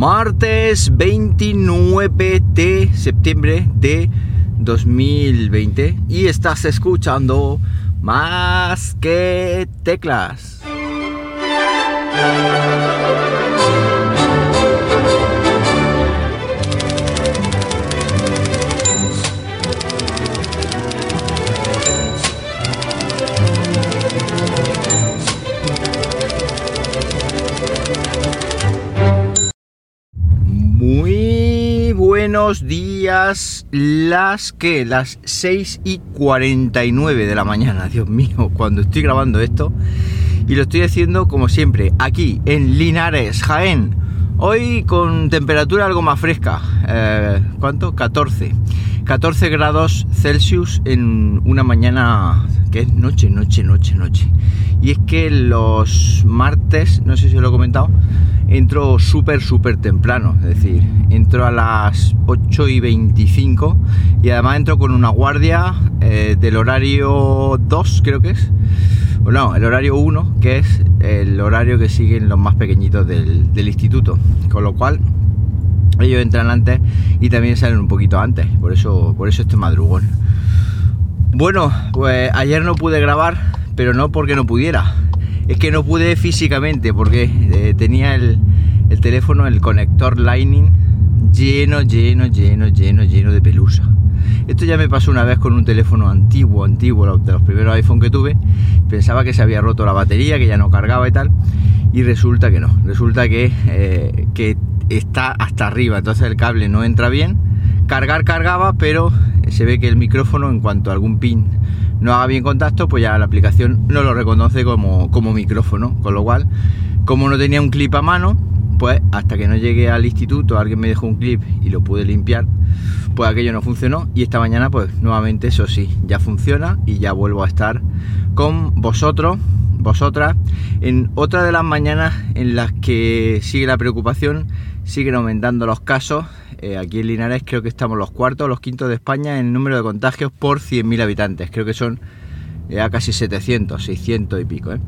martes 29 de septiembre de 2020 y estás escuchando más que teclas. Días, las que, las 6 y 49 de la mañana, Dios mío, cuando estoy grabando esto. Y lo estoy haciendo como siempre, aquí en Linares, Jaén. Hoy con temperatura algo más fresca. Eh, ¿Cuánto? 14. 14 grados Celsius en una mañana que es noche, noche, noche, noche. Y es que los martes, no sé si os lo he comentado, entro súper, súper temprano. Es decir, entro a las 8 y 25 y además entro con una guardia eh, del horario 2, creo que es. O no, el horario 1, que es el horario que siguen los más pequeñitos del, del instituto. Con lo cual, ellos entran antes y también salen un poquito antes. Por eso, por eso este madrugón. Bueno, pues ayer no pude grabar, pero no porque no pudiera. Es que no pude físicamente porque eh, tenía el, el teléfono, el conector Lightning lleno, lleno, lleno, lleno, lleno de pelusa. Esto ya me pasó una vez con un teléfono antiguo, antiguo, de los primeros iPhone que tuve. Pensaba que se había roto la batería, que ya no cargaba y tal. Y resulta que no. Resulta que, eh, que está hasta arriba. Entonces el cable no entra bien. Cargar cargaba, pero se ve que el micrófono, en cuanto a algún pin no haga bien contacto, pues ya la aplicación no lo reconoce como, como micrófono. Con lo cual, como no tenía un clip a mano, pues hasta que no llegué al instituto, alguien me dejó un clip y lo pude limpiar, pues aquello no funcionó. Y esta mañana, pues nuevamente, eso sí, ya funciona y ya vuelvo a estar con vosotros, vosotras, en otra de las mañanas en las que sigue la preocupación, siguen aumentando los casos. Eh, aquí en Linares creo que estamos los cuartos, los quintos de España en número de contagios por 100.000 habitantes. Creo que son ya casi 700, 600 y pico. ¿eh?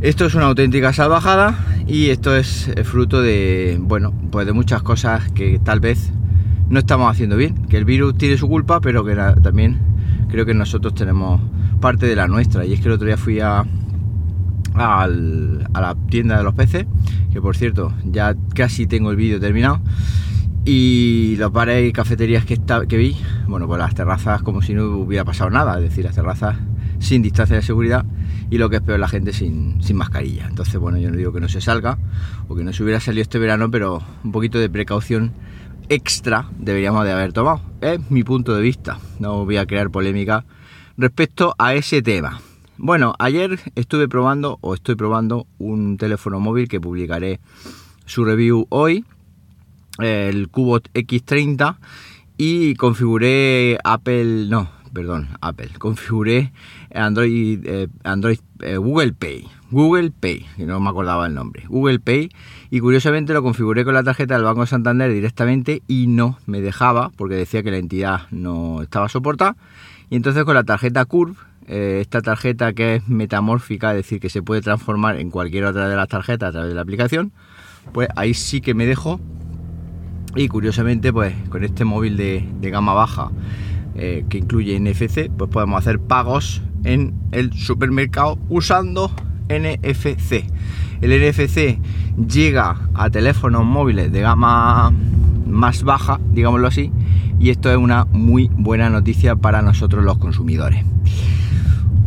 Esto es una auténtica salvajada y esto es fruto de, bueno, pues de muchas cosas que tal vez no estamos haciendo bien. Que el virus tiene su culpa, pero que también creo que nosotros tenemos parte de la nuestra. Y es que el otro día fui a, a, la tienda de los peces, que por cierto ya casi tengo el vídeo terminado. Y los bares y cafeterías que, está, que vi, bueno, pues las terrazas como si no hubiera pasado nada, es decir, las terrazas sin distancia de seguridad y lo que es peor la gente sin, sin, mascarilla. Entonces, bueno, yo no digo que no se salga o que no se hubiera salido este verano, pero un poquito de precaución extra deberíamos de haber tomado. Es mi punto de vista. No voy a crear polémica respecto a ese tema. Bueno, ayer estuve probando o estoy probando un teléfono móvil que publicaré su review hoy, el Cubot X30 y configuré Apple, no, perdón, Apple, configuré Android, eh, Android eh, Google Pay, Google Pay, que no me acordaba el nombre, Google Pay, y curiosamente lo configuré con la tarjeta del Banco Santander directamente y no me dejaba porque decía que la entidad no estaba soportada, y entonces con la tarjeta Curve, eh, esta tarjeta que es metamórfica, es decir, que se puede transformar en cualquier otra de las tarjetas a través de la aplicación, pues ahí sí que me dejo. Y curiosamente, pues con este móvil de, gama baja eh, que incluye NFC, pues podemos hacer pagos en el supermercado usando NFC. El NFC llega a teléfonos móviles de gama más baja, digámoslo así, y esto es una muy buena noticia para nosotros los consumidores.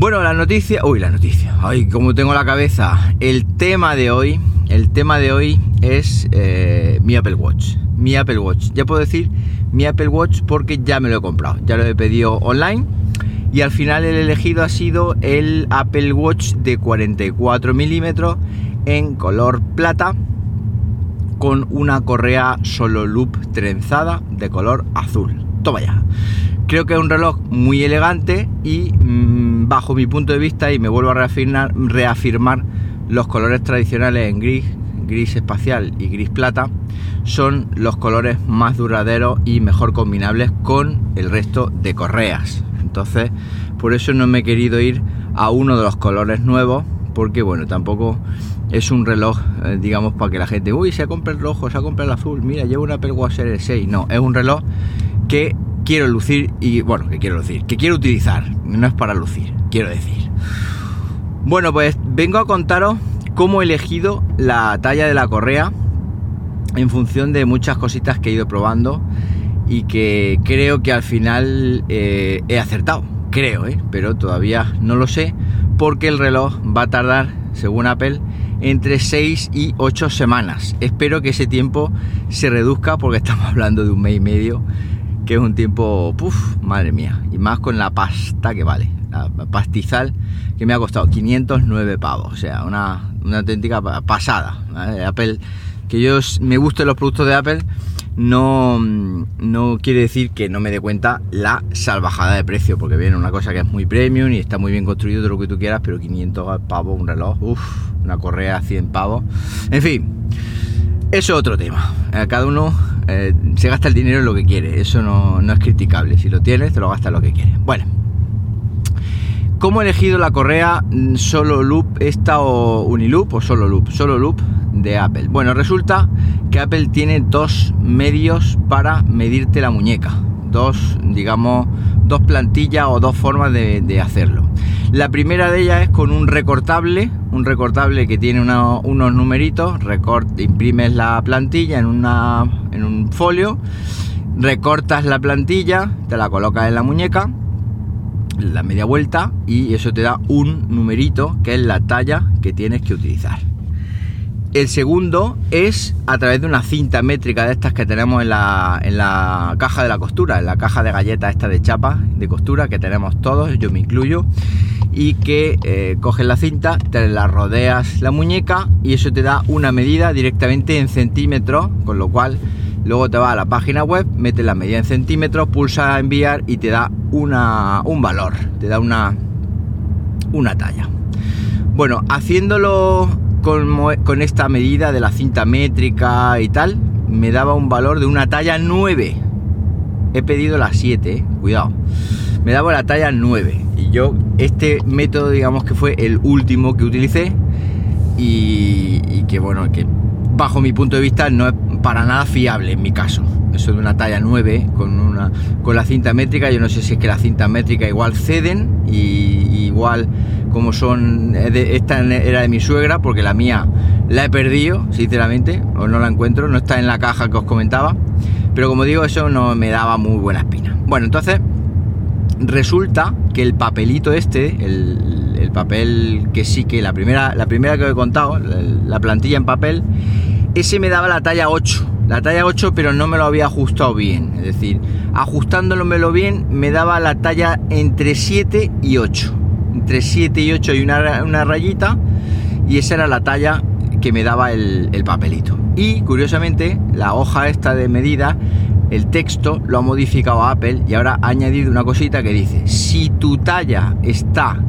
Bueno, la noticia, uy, la noticia, ay, como tengo la cabeza, el tema de hoy, el tema de hoy es eh, mi Apple Watch, mi Apple Watch. Ya puedo decir mi Apple Watch porque ya me lo he comprado, ya lo he pedido online y al final el elegido ha sido el Apple Watch de 44 milímetros en color plata con una correa solo loop trenzada de color azul. Toma ya. Creo que es un reloj muy elegante y mmm, bajo mi punto de vista y me vuelvo a reafirmar, reafirmar los colores tradicionales en gris, gris espacial y gris plata son los colores más duraderos y mejor combinables con el resto de correas. Entonces, por eso no me he querido ir a uno de los colores nuevos porque bueno, tampoco es un reloj, eh, digamos, para que la gente, uy, se compra el rojo, se compra el azul, mira, llevo una Apple Watch Series 6. No, es un reloj que quiero lucir y, bueno, que quiero lucir, que quiero utilizar, no es para lucir, quiero decir. Bueno, pues vengo a contaros cómo he elegido la talla de la correa en función de muchas cositas que he ido probando y que creo que al final eh, he acertado. Creo, ¿eh? pero todavía no lo sé porque el reloj va a tardar, según Apple, entre 6 y 8 semanas. Espero que ese tiempo se reduzca porque estamos hablando de un mes y medio, que es un tiempo, puff, madre mía, y más con la pasta que vale, la pastizal que me ha costado 509 pavos, o sea, una, una auténtica pasada. Apple, que yo me gusten los productos de Apple, no, no quiere decir que no me dé cuenta la salvajada de precio, porque viene una cosa que es muy premium y está muy bien construido, todo lo que tú quieras, pero 500 pavos, un reloj, uff, una correa 100 pavos, en fin, eso es otro tema. Cada uno eh, se gasta el dinero en lo que quiere, eso no, no es criticable, si lo tienes, te lo gastas lo que quieres. Bueno. ¿Cómo he elegido la correa solo loop esta o uniloop o solo loop? Solo loop de Apple. Bueno, resulta que Apple tiene dos medios para medirte la muñeca. Dos, digamos, dos plantillas o dos formas de, hacerlo. La primera de ellas es con un recortable, un recortable que tiene unos numeritos, recort, imprimes la plantilla en, una, en un folio, recortas la plantilla, te la colocas en la muñeca la media vuelta y eso te da un numerito que es la talla que tienes que utilizar. El segundo es a través de una cinta métrica de estas que tenemos en la, en la caja de la costura, en la caja de galletas esta de chapa de costura que tenemos todos, yo me incluyo, y que eh, coges la cinta, te la rodeas la muñeca y eso te da una medida directamente en centímetros, con lo cual Luego te va a la página web, metes la medida en centímetros, pulsa enviar y te da una, un valor, te da una, una talla. Bueno, haciéndolo con, esta medida de la cinta métrica y tal, me daba un valor de una talla 9. He pedido la 7, eh, cuidado. Me daba la talla 9. Y yo, este método, digamos que fue el último que utilicé. Y, y que bueno, que bajo mi punto de vista no es para nada fiable en mi caso. Eso de una talla 9 con, una, con la cinta métrica, yo no sé si es que la cinta métrica igual ceden y, igual como son, esta era de mi suegra porque la mía la he perdido, sinceramente, o no la encuentro, no está en la caja que os comentaba, pero como digo, eso no me daba muy buena espina. Bueno, entonces resulta que el papelito este, el, el papel que sí que la primera, la primera que os he contado, la plantilla en papel, ese me daba la talla 8. La talla 8, pero no me lo había ajustado bien. Es decir, ajustándomelo bien, me daba la talla entre 7 y 8. Entre 7 y 8 hay una, rayita. Y esa era la talla que me daba el, el papelito. Y curiosamente, la hoja esta de medida, el texto lo ha modificado Apple y ahora ha añadido una cosita que dice: si tu talla está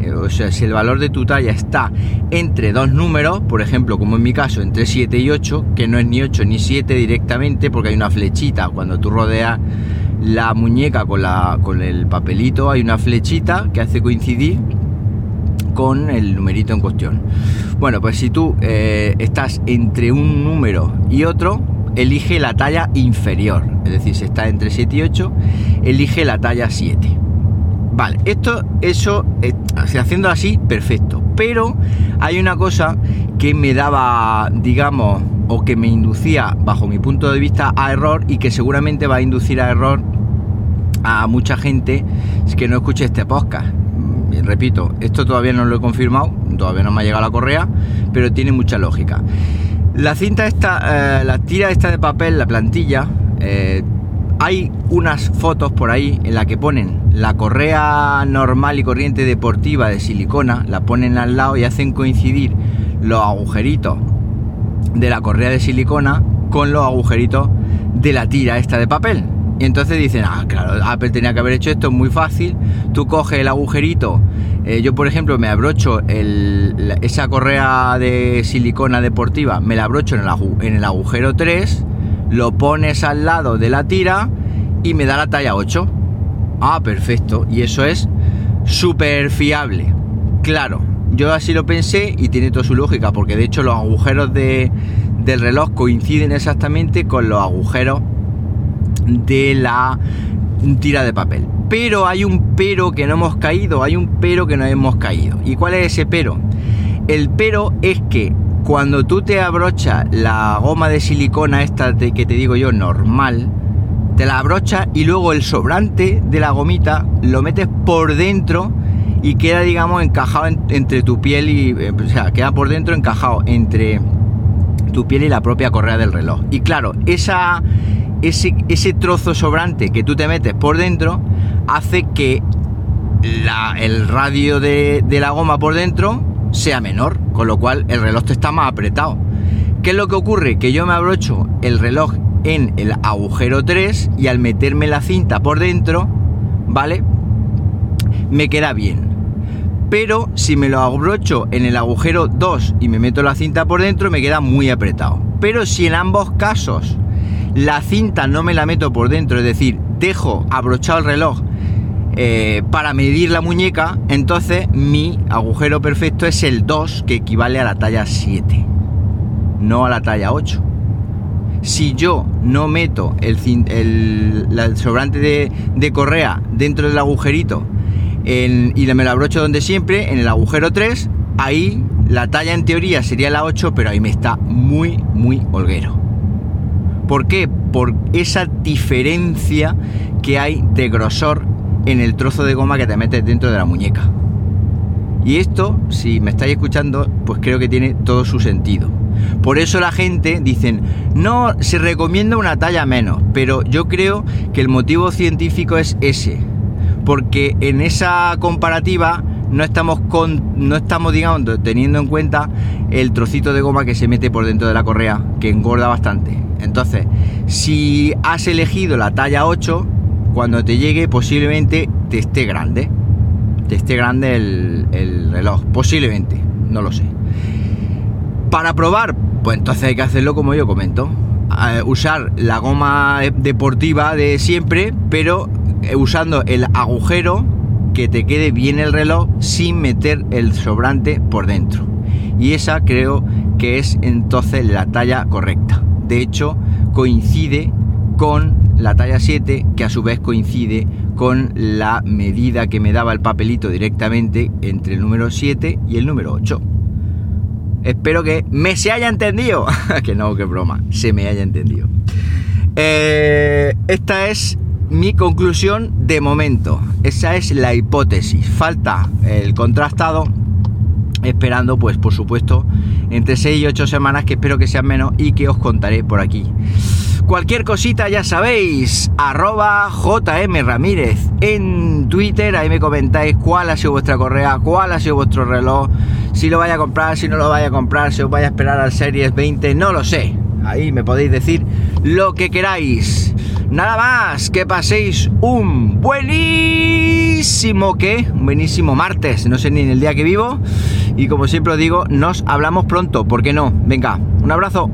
eh, o sea, si el valor de tu talla está entre dos números, por ejemplo, como en mi caso, entre 7 y 8, que no es ni 8 ni 7 directamente, porque hay una flechita, cuando tú rodeas la muñeca con, la, con el papelito, hay una flechita que hace coincidir con el numerito en cuestión. Bueno, pues si tú eh, estás entre un número y otro, elige la talla inferior. Es decir, si está entre 7 y 8, elige la talla 7. Vale, esto, eso, eh, haciendo así, perfecto. Pero hay una cosa que me daba, digamos, o que me inducía, bajo mi punto de vista, a error y que seguramente va a inducir a error a mucha gente que no escuche este podcast. Mm, repito, esto todavía no lo he confirmado, todavía no me ha llegado la correa, pero tiene mucha lógica. La cinta esta, eh, la tira esta de papel, la plantilla, eh, hay unas fotos por ahí en la que ponen la correa normal y corriente deportiva de silicona, la ponen al lado y hacen coincidir los agujeritos de la correa de silicona con los agujeritos de la tira esta de papel. Y entonces dicen, ah, claro, Apple tenía que haber hecho esto, es muy fácil. Tú coges el agujerito, eh, yo por ejemplo me abrocho esa correa de silicona deportiva, me la abrocho en el, en el agujero 3 lo pones al lado de la tira y me da la talla 8. Ah, perfecto. Y eso es súper fiable. Claro, yo así lo pensé y tiene toda su lógica, porque de hecho los agujeros de, del reloj coinciden exactamente con los agujeros de la tira de papel. Pero hay un pero que no hemos caído, hay un pero que no hemos caído. ¿Y cuál es ese pero? El pero es que cuando tú te abrochas la goma de silicona esta de que te digo yo normal, te la abrochas y luego el sobrante de la gomita lo metes por dentro y queda digamos encajado entre tu piel y eh, o sea, queda por dentro encajado entre tu piel y la propia correa del reloj. Y claro, esa ese, ese trozo sobrante que tú te metes por dentro hace que el radio de, de la goma por dentro sea menor, con lo cual el reloj te está más apretado. ¿Qué es lo que ocurre? Que yo me abrocho el reloj en el agujero 3 y al meterme la cinta por dentro, ¿vale? Me queda bien. Pero si me lo abrocho en el agujero 2 y me meto la cinta por dentro, me queda muy apretado. Pero si en ambos casos la cinta no me la meto por dentro, es decir, dejo abrochado el reloj eh, para medir la muñeca, entonces mi agujero perfecto es el 2, que equivale a la talla 7, no a la talla 8. Si yo no meto el, sobrante de, correa dentro del agujerito y me lo abrocho donde siempre, en el agujero 3, ahí la talla en teoría sería la 8, pero ahí me está muy, muy holguero. ¿Por qué? Por esa diferencia que hay de grosor en el trozo de goma que te metes dentro de la muñeca. Y esto, si me estáis escuchando, pues creo que tiene todo su sentido. Por eso la gente dicen, no, se recomienda una talla menos, pero yo creo que el motivo científico es ese. Porque en esa comparativa no estamos, no estamos digamos, teniendo en cuenta el trocito de goma que se mete por dentro de la correa, que engorda bastante. Entonces, si has elegido la talla 8, cuando te llegue posiblemente te esté grande. Te esté grande el, reloj. Posiblemente, no lo sé. Para probar, pues entonces hay que hacerlo como yo comento. usar la goma deportiva de siempre, pero eh, usando el agujero que te quede bien el reloj sin meter el sobrante por dentro. Y esa creo que es entonces la talla correcta de hecho coincide con la talla 7 que a su vez coincide con la medida que me daba el papelito directamente entre el número 7 y el número 8. Espero que me se haya entendido. que no, que broma, se me haya entendido. Eh, esta es mi conclusión de momento. Esa es la hipótesis. Falta el contrastado esperando pues por supuesto entre 6 y 8 semanas que espero que sean menos y que os contaré por aquí. Cualquier cosita ya sabéis, arroba JM Ramírez en Twitter, ahí me comentáis cuál ha sido vuestra correa, cuál ha sido vuestro reloj, si lo vaya a comprar, si no lo vaya a comprar, si os vaya a esperar al Series 20, no lo sé. Ahí me podéis decir lo que queráis. Nada más, que paséis un buenísimo, ¿qué? Un buenísimo martes, no sé ni en el día que vivo. Y como siempre os digo, nos hablamos pronto, ¿por qué no? Venga, un abrazo.